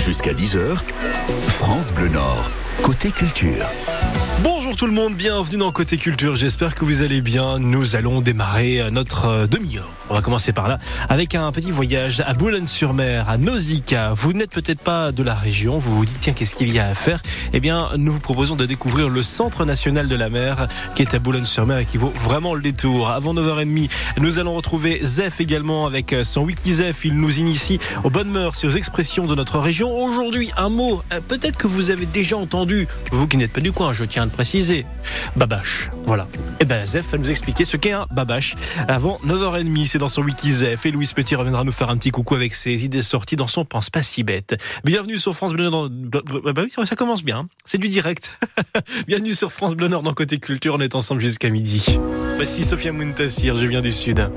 Jusqu'à 10h, France Bleu Nord, côté culture. Bonjour tout le monde, bienvenue dans Côté Culture, j'espère que vous allez bien. Nous allons démarrer notre euh, demi-heure. On va commencer par là avec un petit voyage à Boulogne-sur-Mer, à Nausicaa. Vous n'êtes peut-être pas de la région, vous vous dites tiens qu'est-ce qu'il y a à faire? Eh bien nous vous proposons de découvrir le Centre National de la Mer qui est à Boulogne-sur-Mer et qui vaut vraiment le détour. Avant 9h30, nous allons retrouver Zef également avec son wiki Zef. Il nous initie aux bonnes mœurs et aux expressions de notre région. Aujourd'hui un mot euh, peut-être que vous avez déjà entendu, vous qui n'êtes pas du coin, je tiens le préciser. Babache. Voilà. Et ben Zef va nous expliquer ce qu'est un babache avant 9h30. C'est dans son wiki Zef. Et Louise Petit reviendra nous faire un petit coucou avec ses idées sorties dans son Pense pas si bête. Bienvenue sur France Bleu Nord. Bah oui, ça commence bien. C'est du direct. Bienvenue sur France Bleu Nord dans Côté Culture. On est ensemble jusqu'à midi. Voici Sophia Muntassir. Je viens du Sud.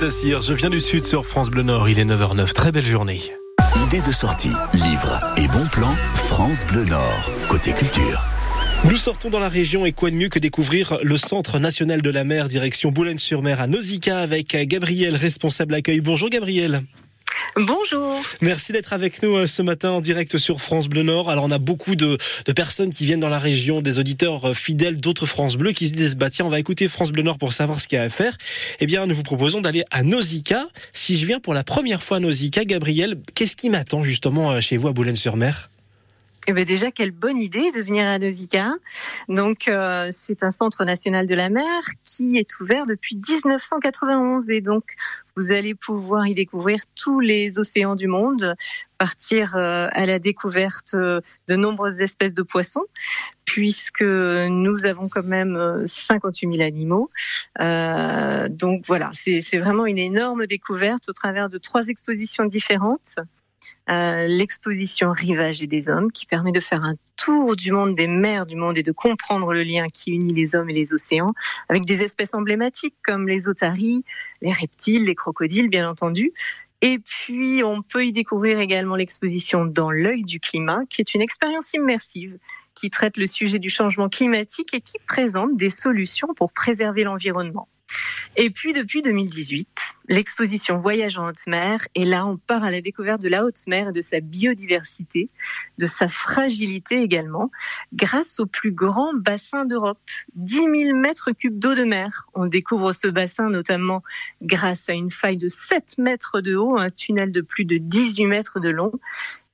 Je viens du Sud sur France Bleu Nord. Il est 9h09. Très belle journée. Idées de sortie, livres et bons plans, France Bleu Nord, côté culture. Nous sortons dans la région et quoi de mieux que découvrir le Centre national de la mer, direction Boulogne-sur-Mer à Nausicaa avec Gabriel, responsable accueil. Bonjour Gabriel. Bonjour. Merci d'être avec nous euh, ce matin en direct sur France Bleu Nord. Alors on a beaucoup de, personnes qui viennent dans la région, des auditeurs euh, fidèles d'autres France Bleu qui se disent bah tiens on va écouter France Bleu Nord pour savoir ce qu'il y a à faire. Eh bien nous vous proposons d'aller à Nausicaa. Si je viens pour la première fois à Nausicaa, Gabriel, qu'est-ce qui m'attend justement euh, chez vous à Boulogne-sur-Mer? Eh bien déjà, quelle bonne idée de venir à Nausicaa. Donc, euh, c'est un centre national de la mer qui est ouvert depuis 1991 et donc vous allez pouvoir y découvrir tous les océans du monde, partir euh, à la découverte euh, de nombreuses espèces de poissons, puisque nous avons quand même euh, 58 000 animaux. Euh, donc voilà, c'est vraiment une énorme découverte au travers de trois expositions différentes. L'exposition Rivage et des hommes qui permet de faire un tour du monde des mers du monde et de comprendre le lien qui unit les hommes et les océans avec des espèces emblématiques comme les otaries, les reptiles, les crocodiles bien entendu. Et puis on peut y découvrir également l'exposition Dans l'œil du climat qui est une expérience immersive qui traite le sujet du changement climatique et qui présente des solutions pour préserver l'environnement. Et puis depuis 2018, l'exposition Voyage en haute mer, et là on part à la découverte de la haute mer et de sa biodiversité, de sa fragilité également, grâce au plus grand bassin d'Europe, 10 000 mètres cubes d'eau de mer. On découvre ce bassin notamment grâce à une faille de 7 mètres de haut, un tunnel de plus de 18 mètres de long,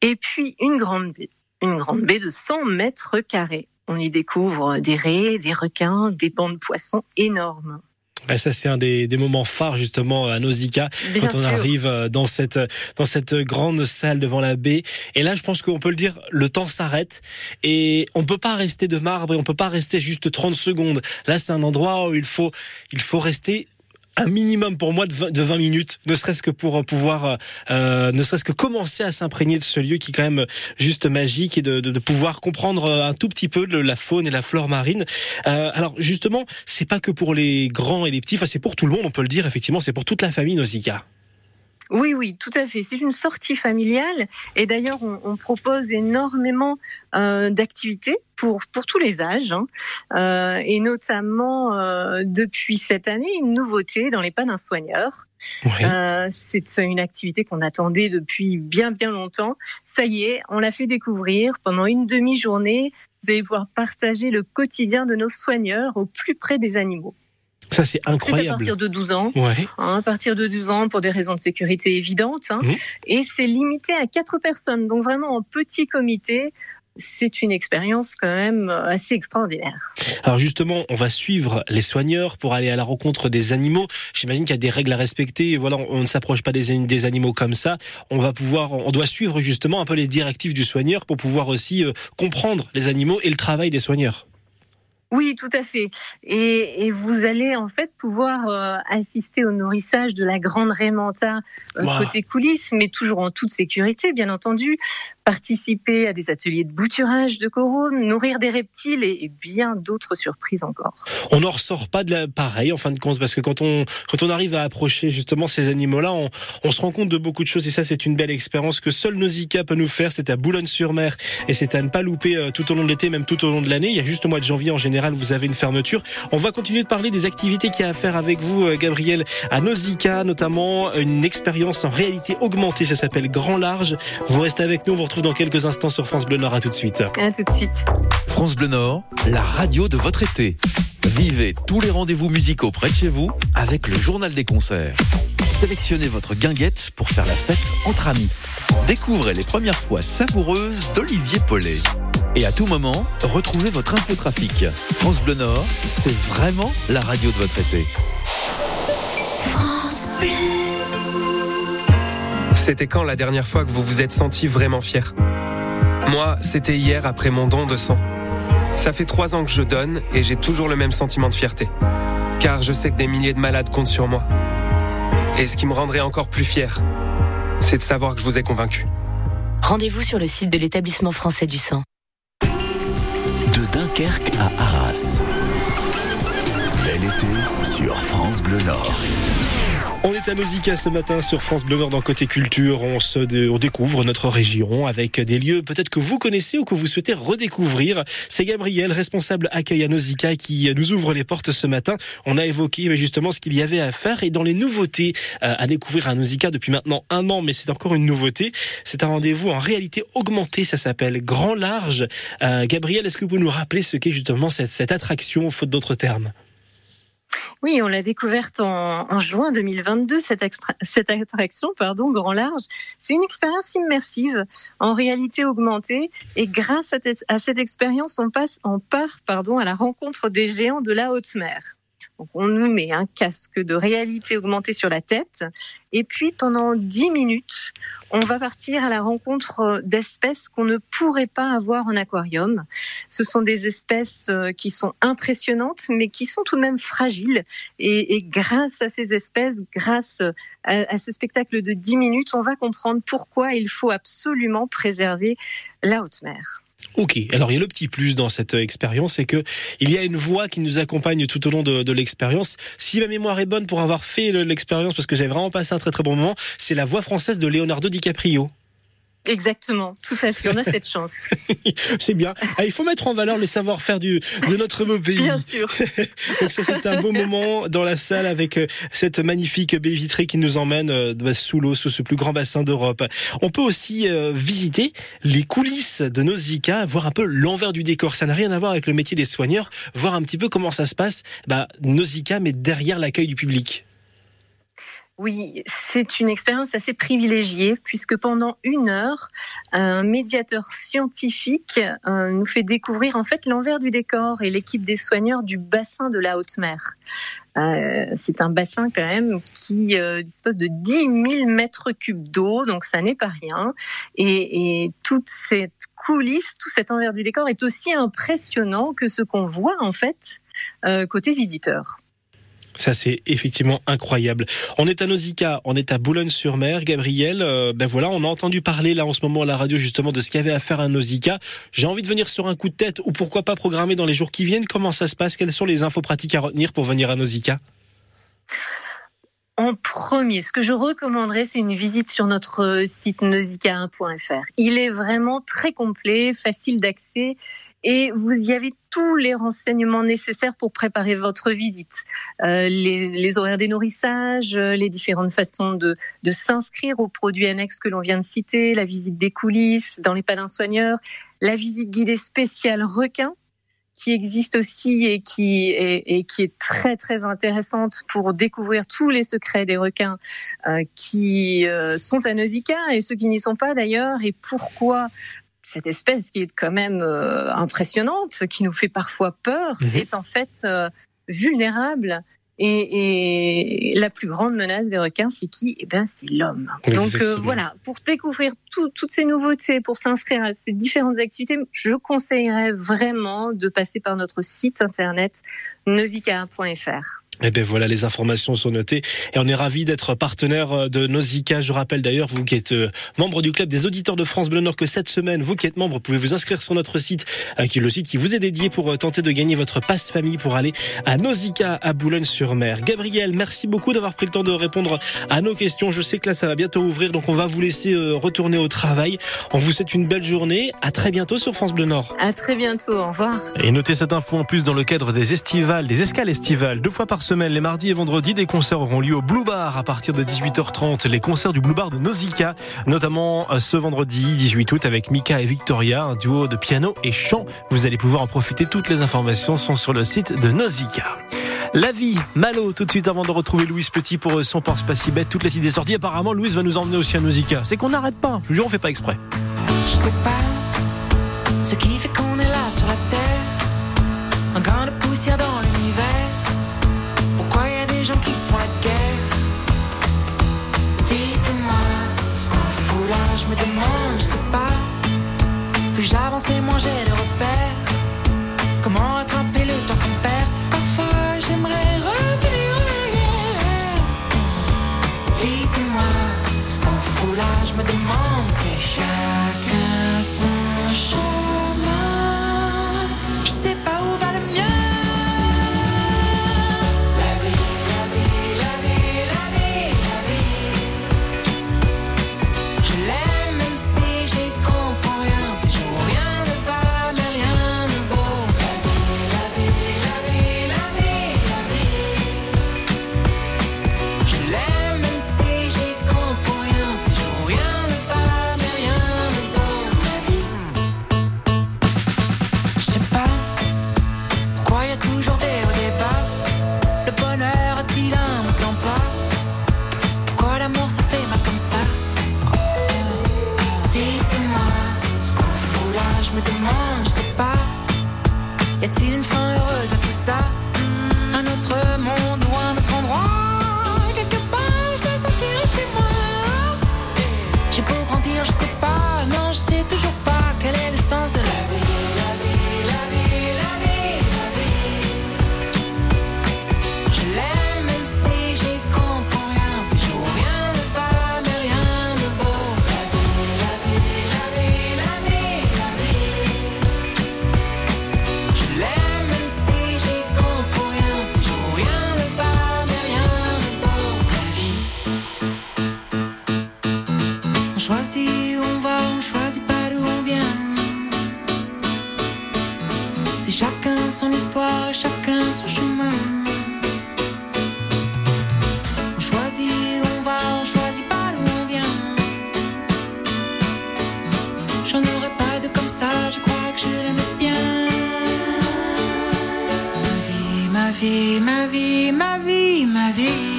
et puis une grande baie, une grande baie de 100 mètres carrés. On y découvre des raies, des requins, des bancs de poissons énormes. Ben ça c'est un des, des, moments phares justement à Nausicaa Bien quand on sûr. arrive euh, dans cette dans cette grande salle devant la baie. Et là je pense qu'on peut le dire le temps s'arrête. Et on peut pas rester de marbre et on peut pas rester juste 30 secondes. Là c'est un endroit où il faut il faut rester un minimum pour moi de 20, de 20 minutes, ne serait-ce que pour pouvoir, euh, ne serait-ce que commencer à s'imprégner de ce lieu qui est quand même juste magique et de, de, de, pouvoir comprendre un tout petit peu la faune et la flore marine. Euh, alors justement, c'est pas que pour les grands et les petits, enfin c'est pour tout le monde, on peut le dire. Effectivement, c'est pour toute la famille Nausicaa. Oui, oui, tout à fait. C'est une sortie familiale et d'ailleurs on, on, propose énormément euh, d'activités pour pour tous les âges hein. euh, et notamment euh, depuis cette année une nouveauté dans les pas d'un soigneur. Oui. Euh, c'est une activité qu'on attendait depuis bien bien longtemps. Ça y est, on l'a fait découvrir pendant une demi-journée. Vous allez pouvoir partager le quotidien de nos soigneurs au plus près des animaux. Ça, c'est incroyable. à partir de 12 ans. Ouais. Hein, à partir de 12 ans, pour des raisons de sécurité évidentes. Hein, mmh. Et c'est limité à quatre personnes. Donc vraiment en petit comité. C'est une expérience quand même assez extraordinaire. Alors justement, on va suivre les soigneurs pour aller à la rencontre des animaux. J'imagine qu'il y a des règles à respecter. Voilà, on ne s'approche pas des, des, animaux comme ça. On va pouvoir, on doit suivre justement un peu les directives du soigneur pour pouvoir aussi euh, comprendre les animaux et le travail des soigneurs. Oui, tout à fait. Et, et, vous allez en fait pouvoir euh, assister au nourrissage de la grande Raymanta euh, wow. côté coulisses, mais toujours en toute sécurité, bien entendu. Participer à des ateliers de bouturage de coraux, nourrir des reptiles et, bien d'autres surprises encore. On n'en ressort pas de la pareil en fin de compte, parce que quand on quand on arrive à approcher justement ces animaux-là, on, on se rend compte de beaucoup de choses et ça c'est une belle expérience que seul Nausicaa peut nous faire. C'est à Boulogne-sur-Mer et c'est à ne pas louper euh, tout au long de l'été, même tout au long de l'année. Il y a juste au mois de janvier en général vous avez une fermeture. On va continuer de parler des activités qu'il y a à faire avec vous, euh, Gabriel, à Nausicaa, notamment une expérience en réalité augmentée. Ça s'appelle Grand Large. Vous restez avec nous. Retrouve dans quelques instants sur France Bleu Nord. À tout de suite. À tout de suite. France Bleu Nord, la radio de votre été. Vivez tous les rendez-vous musicaux près de chez vous avec le journal des concerts. Sélectionnez votre guinguette pour faire la fête entre amis. Découvrez les premières fois savoureuses d'Olivier Paulet. Et à tout moment, retrouvez votre infotrafic. France Bleu Nord, c'est vraiment la radio de votre été. France Bleu. C'était quand la dernière fois que vous vous êtes senti vraiment fier? Moi, c'était hier après mon don de sang. Ça fait trois ans que je donne et j'ai toujours le même sentiment de fierté. Car je sais que des milliers de malades comptent sur moi. Et ce qui me rendrait encore plus fier, c'est de savoir que je vous ai convaincu. Rendez-vous sur le site de l'établissement français du sang. De Dunkerque à Arras. Bel été sur France Bleu Nord. On est à Nausicaa ce matin sur France Bleu Nord dans Côté Culture. On se découvre notre région avec des lieux peut-être que vous connaissez ou que vous souhaitez redécouvrir. C'est Gabriel, responsable accueil à Nausicaa, qui nous ouvre les portes ce matin. On a évoqué justement ce qu'il y avait à faire et dans les nouveautés euh, à découvrir à Nausicaa depuis maintenant un an, mais c'est encore une nouveauté. C'est un rendez-vous en réalité augmentée, ça s'appelle Grand Large. Euh, Gabriel, est-ce que vous nous rappeler ce qu'est justement cette, cette attraction, faute d'autres termes? Oui, on l'a découverte en, en juin 2022, cette, extra- cette attraction, pardon, Grand Large. C'est une expérience immersive en réalité augmentée et grâce à, cette- à cette expérience, on passe, on part, pardon, à la rencontre des géants de la haute mer. Donc, on nous met un casque de réalité augmentée sur la tête et puis pendant 10 minutes, on va partir à la rencontre d'espèces qu'on ne pourrait pas avoir en aquarium. Ce sont des espèces euh, qui sont impressionnantes, mais qui sont tout de même fragiles. Et, grâce à ces espèces, grâce à, à ce spectacle de 10 minutes, on va comprendre pourquoi il faut absolument préserver la haute mer. Ok, alors il y a le petit plus dans cette euh, expérience, c'est que il y a une voix qui nous accompagne tout au long de, de l'expérience. Si ma mémoire est bonne pour avoir fait le- l'expérience, parce que j'ai vraiment passé un très très bon moment, c'est la voix française de Leonardo DiCaprio. Exactement, tout à fait. On a cette chance. c'est bien. Ah, il faut mettre en valeur les savoir-faire du de notre beau pays. Bien sûr. Donc ça c'est un beau moment dans la salle avec euh, cette magnifique baie vitrée qui nous emmène euh, bah, sous l'eau, sous ce plus grand bassin d'Europe. On peut aussi euh, visiter les coulisses de Nausicaa, voir un peu l'envers du décor. Ça n'a rien à voir avec le métier des soigneurs, voir un petit peu comment ça se passe. Bah, Nausicaa, mais derrière l'accueil du public. Oui, c'est une expérience assez privilégiée puisque pendant une heure, un médiateur scientifique euh, nous fait découvrir en fait l'envers du décor et l'équipe des soigneurs du bassin de la haute mer. Euh, c'est un bassin quand même qui euh, dispose de 10 000 mètres cubes d'eau, donc ça n'est pas rien. Et, toute cette coulisse, tout cet envers du décor est aussi impressionnant que ce qu'on voit en fait côté visiteur. Ça, c'est effectivement incroyable. On est à Nausicaa, on est à Boulogne-sur-Mer. Gabriel, euh, ben voilà, on a entendu parler là en ce moment à la radio justement de ce qu'il y avait à faire à Nausicaa. J'ai envie de venir sur un coup de tête ou pourquoi pas programmer dans les jours qui viennent. Comment ça se passe? Quelles sont les infos pratiques à retenir pour venir à Nausicaa? En premier, ce que je recommanderais, c'est une visite sur notre site nausicaa1.fr. Il est vraiment très complet, facile d'accès et vous y avez tous les renseignements nécessaires pour préparer votre visite. Euh, les, horaires des nourrissages, euh, les différentes façons de, de s'inscrire aux produits annexes que l'on vient de citer, la visite des coulisses dans les palins soigneurs, la visite guidée spéciale requin qui existe aussi et qui est, et qui est très très intéressante pour découvrir tous les secrets des requins euh, qui euh, sont à Nausicaa et ceux qui n'y sont pas d'ailleurs et pourquoi cette espèce qui est quand même euh, impressionnante, qui nous fait parfois peur, Mhm. est en fait euh, vulnérable. Et, et la plus grande menace des requins, c'est qui? Eh bien, c'est l'homme. Donc euh, voilà, pour découvrir tout- toutes ces nouveautés, pour s'inscrire à ces différentes activités, je conseillerais vraiment de passer par notre site internet nausicaa.fr. Eh ben voilà, les informations sont notées et on est ravis d'être partenaire euh, de Nausicaa. Je rappelle d'ailleurs, vous qui êtes euh, membre du club des auditeurs de France Bleu Nord, que cette semaine, vous qui êtes membre, pouvez vous inscrire sur notre site, qui est le site qui vous est dédié pour euh, tenter de gagner votre passe famille pour aller à Nausicaa, à Boulogne-sur-Mer. Gabriel, merci beaucoup d'avoir pris le temps de répondre à nos questions. Je sais que là, ça va bientôt ouvrir, donc on va vous laisser retourner au travail. On vous souhaite une belle journée. À très bientôt sur France Bleu Nord. À très bientôt. Au revoir. Et notez cette info en plus dans le cadre des estivales, des escales estivales. Deux fois par semaine, les mardis et vendredis, des concerts auront lieu au Blue Bar à partir de 18h30. Les concerts du Blue Bar de Nausicaa, notamment euh, ce vendredi 18 août avec Mika et Victoria, un duo de piano et chant. Vous allez pouvoir en profiter. Toutes les informations sont sur le site de Nausicaa. La vie, Malo, tout de suite avant de retrouver Louise Petit pour euh, son Pense pas si bête. Toutes les idées sorties. Apparemment, Louise va nous emmener aussi à Nausicaa. C'est qu'on n'arrête pas. Je vous jure, on fait pas exprès. Je sais pas ce qui fait qu'on est là sur la terre. De poussière se font guerre Dites-moi ce qu'on fout là, je me demande, je sais pas. Plus j'avance et moins j'ai de repères. Comment rattraper le temps qu'on perd? Parfois j'aimerais revenir en arrière. Dites-moi ce qu'on fout là, je me demande, c'est chacun son chemin. Je crois que je l'aimais bien. Ma vie, ma vie, ma vie, ma vie, ma vie.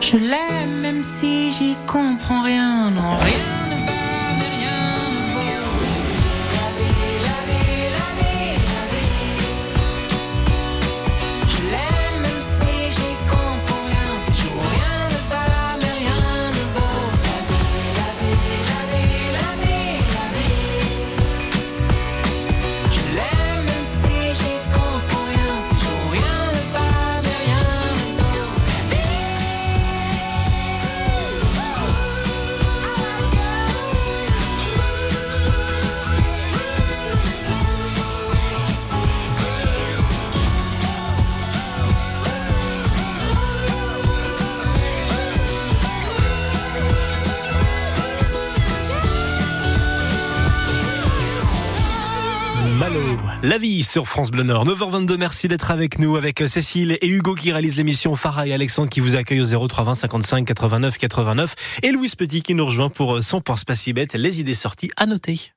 Je l'aime même si j'y comprends rien, non rien la vie sur France Bleu Nord. 9h22, merci d'être avec nous, avec Cécile et Hugo qui réalisent l'émission, Farah et Alexandre qui vous accueillent au 0320 55 89 89 et Louise Petit qui nous rejoint pour son pense pas si bête, les idées sorties à noter.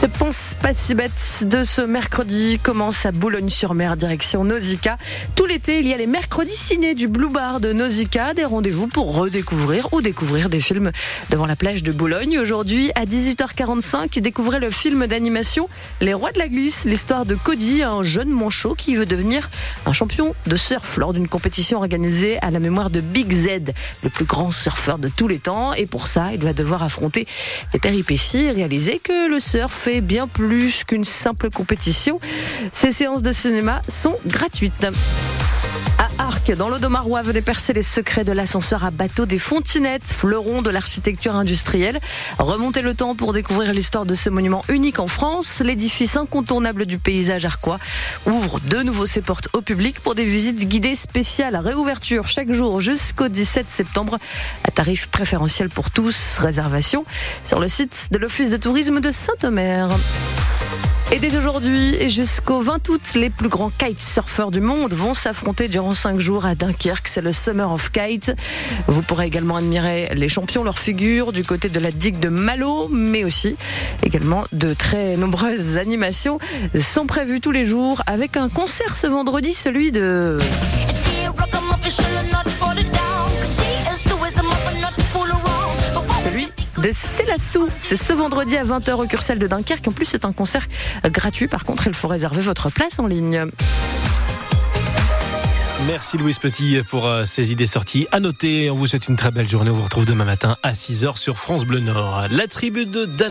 Ce pense pas si bête de ce mercredi commence à Boulogne-sur-Mer, direction Nausicaa. Tout l'été, il y a les mercredis ciné du Blue Bar de Nausicaa, des rendez-vous pour redécouvrir ou découvrir des films devant la plage de Boulogne. Aujourd'hui, à 18h45, découvrez le film d'animation Les Rois de la Glisse, l'histoire de Cody, un jeune manchot qui veut devenir un champion de surf lors d'une compétition organisée à la mémoire de Big Z, le plus grand surfeur de tous les temps. Et pour ça, il va devoir affronter des péripéties et réaliser que le surf bien plus qu'une simple compétition. Ces séances de cinéma sont gratuites. À Arc, dans l'Odomarois, venez percer les secrets de l'ascenseur à bateau des Fontinettes, fleuron de l'architecture industrielle. Remontez le temps pour découvrir l'histoire de ce monument unique en France. L'édifice incontournable du paysage arquois ouvre de nouveau ses portes au public pour des visites guidées spéciales à réouverture chaque jour jusqu'au 17 septembre à tarif préférentiel pour tous. Réservation sur le site de l'Office de tourisme de Saint-Omer. Et dès aujourd'hui jusqu'au 20 août, les plus grands kitesurfers du monde vont s'affronter durant 5 jours à Dunkerque. C'est le Summer of Kite. Vous pourrez également admirer les champions, leurs figures du côté de la digue de Malo, mais aussi également de très nombreuses animations sont prévues tous les jours avec un concert ce vendredi, celui de... de Célassou. C'est ce vendredi à 20h au Cursel de Dunkerque. En plus, c'est un concert gratuit. Par contre, il faut réserver votre place en ligne. Merci Louise Petit pour euh, ces idées sorties. À noter, on vous souhaite une très belle journée. On vous retrouve demain matin à 6h sur France Bleu Nord. La tribu de Dan